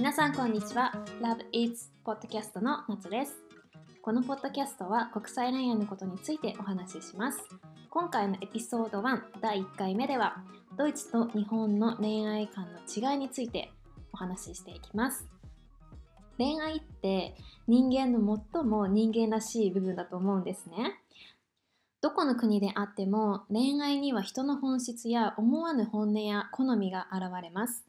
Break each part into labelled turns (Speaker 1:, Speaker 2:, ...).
Speaker 1: 皆さんこんにちは。Love Eats ポッドキャストの夏です。このポッドキャストは国際恋愛のことについてお話しします。今回のエピソード1第1回目ではドイツと日本の恋愛観の違いについてお話ししていきます。恋愛って人間の最も人間らしい部分だと思うんですね。どこの国であっても恋愛には人の本質や思わぬ本音や好みが現れます。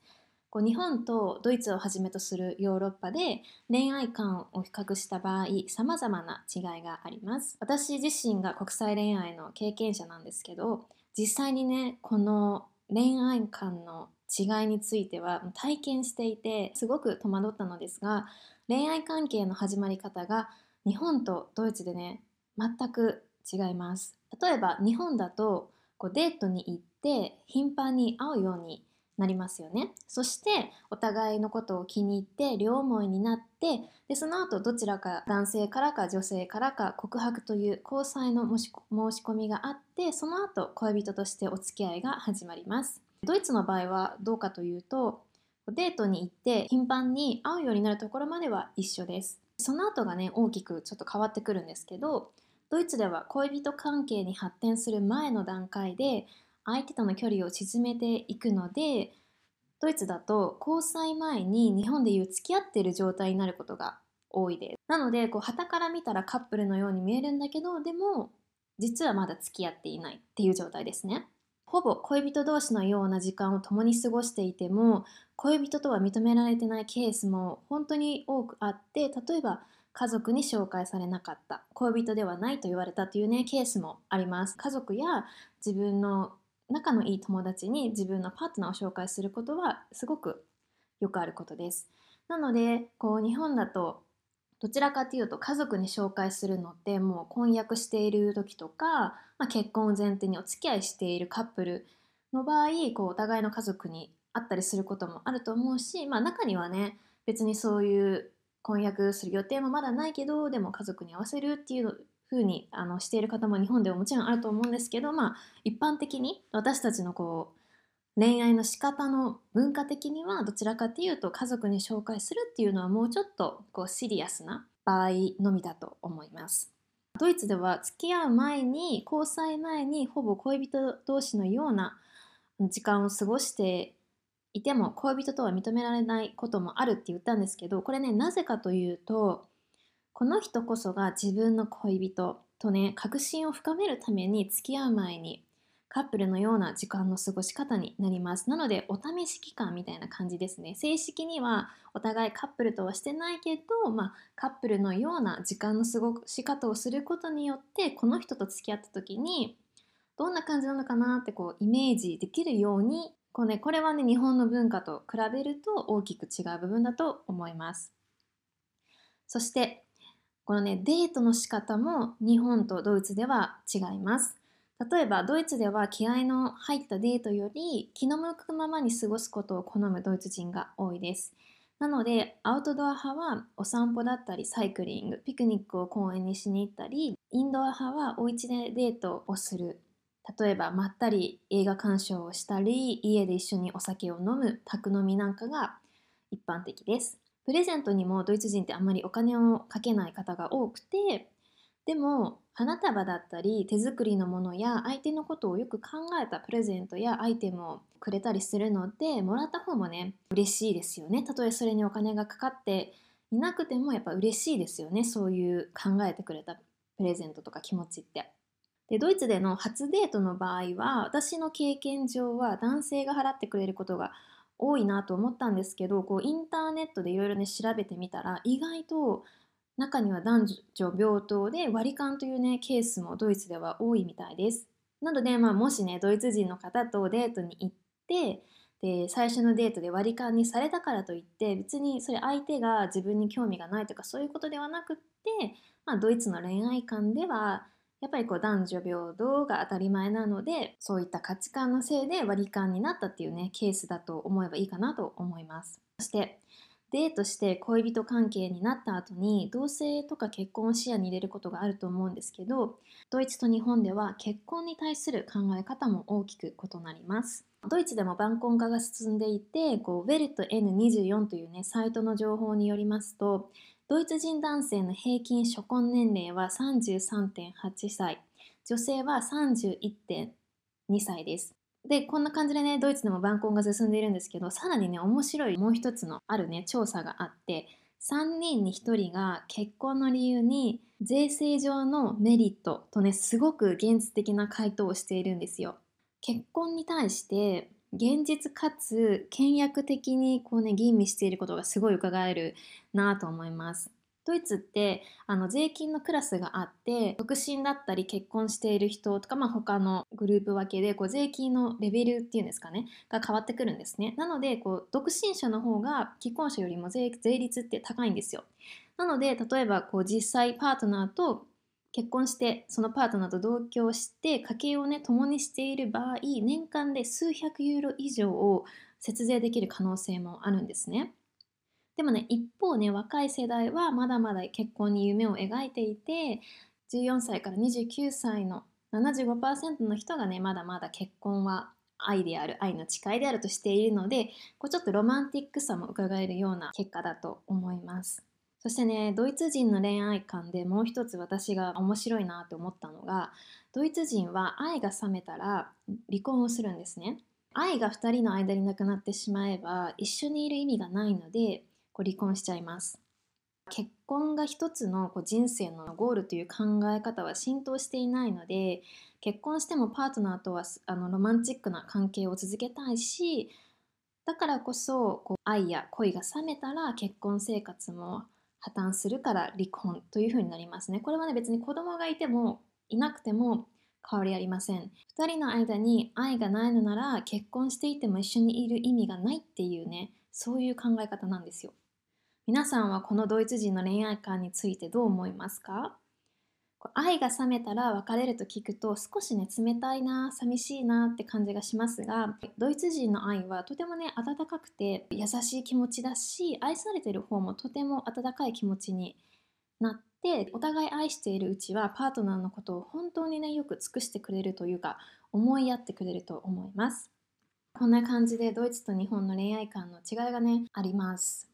Speaker 1: こう日本とドイツをはじめとするヨーロッパで恋愛観を比較した場合様々な違いがあります。私自身が国際恋愛の経験者なんですけど実際にねこの恋愛観の違いについては体験していてすごく戸惑ったのですが恋愛関係の始まり方が日本とドイツでね全く違います。例えば日本だとこうデートに行って頻繁に会うようになりますよね。そしてお互いのことを気に入って両思いになってでその後どちらか男性からか女性からか告白という交際の申し込みがあってその後恋人としてお付き合いが始まります。ドイツの場合はどうかというとデートに行って頻繁に会うようになるところまでは一緒です。その後がね大きくちょっと変わってくるんですけどドイツでは恋人関係に発展する前の段階で相手との距離を縮めていくのでドイツだと交際前に日本でいう付き合ってる状態になることが多いです。なのでこう旗から見たらカップルのように見えるんだけどでも実はまだ付き合っていないっていう状態ですね。ほぼ恋人同士のような時間を共に過ごしていても恋人とは認められてないケースも本当に多くあって例えば家族に紹介されなかった恋人ではないと言われたというねケースもあります。家族や自分の仲のいい友達に自分のパートナーを紹介することはすごくよくあることです。なのでこう日本だとどちらかというと家族に紹介するのってもう婚約している時とか、まあ、結婚を前提にお付き合いしているカップルの場合こうお互いの家族に会ったりすることもあると思うし、まあ、中にはね別にそういう婚約する予定もまだないけどでも家族に合わせるっていうふうにあのしている方も日本ではもちろんあると思うんですけど、まあ、一般的に私たちのこう恋愛の仕方の文化的にはどちらかというと家族に紹介するっていうのはもうちょっとこうシリアスな場合のみだと思います。ドイツでは付き合う前に交際前にほぼ恋人同士のような時間を過ごしていても恋人とは認められないこともあるって言ったんですけどこれねなぜかというとこの人こそが自分の恋人とね確信を深めるために付き合う前にカップルのような時間の過ごし方になります。なのでお試し期間みたいな感じですね。正式にはお互いカップルとはしてないけど、まあ、カップルのような時間の過ごし方をすることによってこの人と付き合った時にどんな感じなのかなってこうイメージできるようにこう、ね、これはね日本の文化と比べると大きく違う部分だと思います。そしてこのねデートの仕方も日本とドイツでは違います。例えばドイツでは気合の入ったデートより気の向くままに過ごすことを好むドイツ人が多いです。なのでアウトドア派はお散歩だったりサイクリングピクニックを公園にしに行ったりインドア派はお家でデートをする。例えばまったり映画鑑賞をしたり家で一緒にお酒を飲む宅飲みなんかが一般的です。プレゼントにもドイツ人ってあんまりお金をかけない方が多くてでも花束だったり手作りのものや相手のことをよく考えたプレゼントやアイテムをくれたりするのでもらった方もね嬉しいですよね。たとえそれにお金がかかっていなくてもやっぱ嬉しいですよね。そういう考えてくれたプレゼントとか気持ちって。でドイツでの初デートの場合は私の経験上は男性が払ってくれることが多いなと思ったんですけどこうインターネットでいろいろね調べてみたら意外と中には男女平等で割り勘というねケースもドイツでは多いみたいです。なので、まあ、もしねドイツ人の方とデートに行ってで最初のデートで割り勘にされたからといって別にそれ相手が自分に興味がないとかそういうことではなくって、まあ、ドイツの恋愛観ではやっぱりこう男女平等が当たり前なのでそういった価値観のせいで割り勘になったっていうねケースだと思えばいいかなと思います。そしてデートして恋人関係になった後に同棲とか結婚を視野に入れることがあると思うんですけどドイツと日本では結婚に対する考え方も大きく異なります。ドイツでも晩婚化が進んでいてこうウェルト N24 というねサイトの情報によりますとドイツ人男性の平均初婚年齢は33.8歳女性は31.2歳ですでこんな感じでねドイツでも晩婚が進んでいるんですけどさらにね面白いもう一つのあるね調査があって3人に1人が結婚の理由に税制上のメリットとねすごく現実的な回答をしているんですよ。結婚に対して現実かつ倹約的にこうね吟味していることがすごい伺えるなと思います。ドイツってあの税金のクラスがあって独身だったり結婚している人とか、まあ、他のグループ分けでこう税金のレベルっていうんですかねが変わってくるんですねなのでこう独身者の方が既婚者よりも税税率って高いんですよなので例えばこう実際パートナーと結婚してそのパートナーと同居して家計をね共にしている場合年間で数百ユーロ以上を節税できる可能性もあるんですね。でもね一方ね若い世代はまだまだ結婚に夢を描いていて14歳から29歳の75%の人がねまだまだ結婚は愛である愛の誓いであるとしているのでこうちょっとロマンティックさも伺えるような結果だと思います。そしてねドイツ人の恋愛観でもう一つ私が面白いなと思ったのがドイツ人は愛が冷めたら離婚をするんですね。愛が2人の間になくなってしまえば一緒にいる意味がないのでこう離婚しちゃいます。結婚が一つのこう人生のゴールという考え方は浸透していないので結婚してもパートナーとはあのロマンチックな関係を続けたいしだからこそこう愛や恋が冷めたら結婚生活も破綻するから離婚というふうになりますね。これはね別に子供がいてもいなくても変わりありません。2人の間に愛がないのなら結婚していても一緒にいる意味がないっていうねそういう考え方なんですよ。皆さんはこのドイツ人の恋愛観についてどう思いますか？愛が冷めたら別れると聞くと少しね冷たいな寂しいなって感じがしますがドイツ人の愛はとてもね温かくて優しい気持ちだし愛されてる方もとても温かい気持ちになってお互い愛しているうちはパートナーのことを本当にねよく尽くしてくれるというか思いやってくれると思います。こんな感じでドイツと日本の恋愛観の違いがねあります。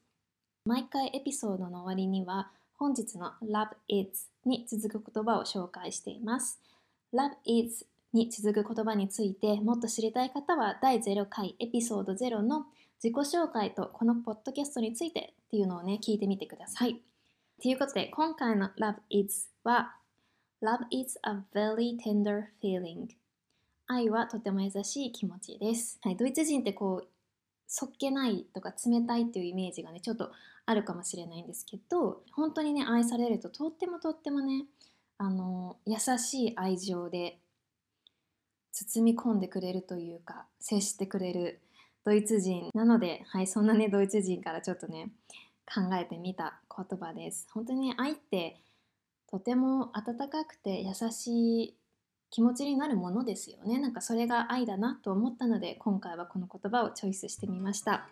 Speaker 1: 毎回エピソードの終わりには本日の Love is に続く言葉を紹介しています。Love is に続く言葉についてもっと知りたい方は第0回エピソード0の自己紹介とこのポッドキャストについてっていうのをね聞いてみてください。ということで今回の Love is は Love is a very tender feeling 愛はとても優しい気持ちです。はい、ドイツ人ってこうそっけないとか冷たいっていうイメージがねちょっとあるかもしれないんですけど本当にね愛されるととってもとってもねあの優しい愛情で包み込んでくれるというか接してくれるドイツ人。なのではいそんなねドイツ人からちょっとね考えてみた言葉です。本当にね愛ってとても温かくて優しい気持ちになるものですよね。なんかそれが愛だなと思ったので今回はこの言葉をチョイスしてみました。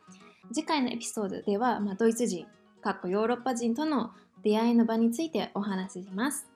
Speaker 1: 次回のエピソードでは、まあ、ドイツ人かっこヨーロッパ人との出会いの場についてお話しします。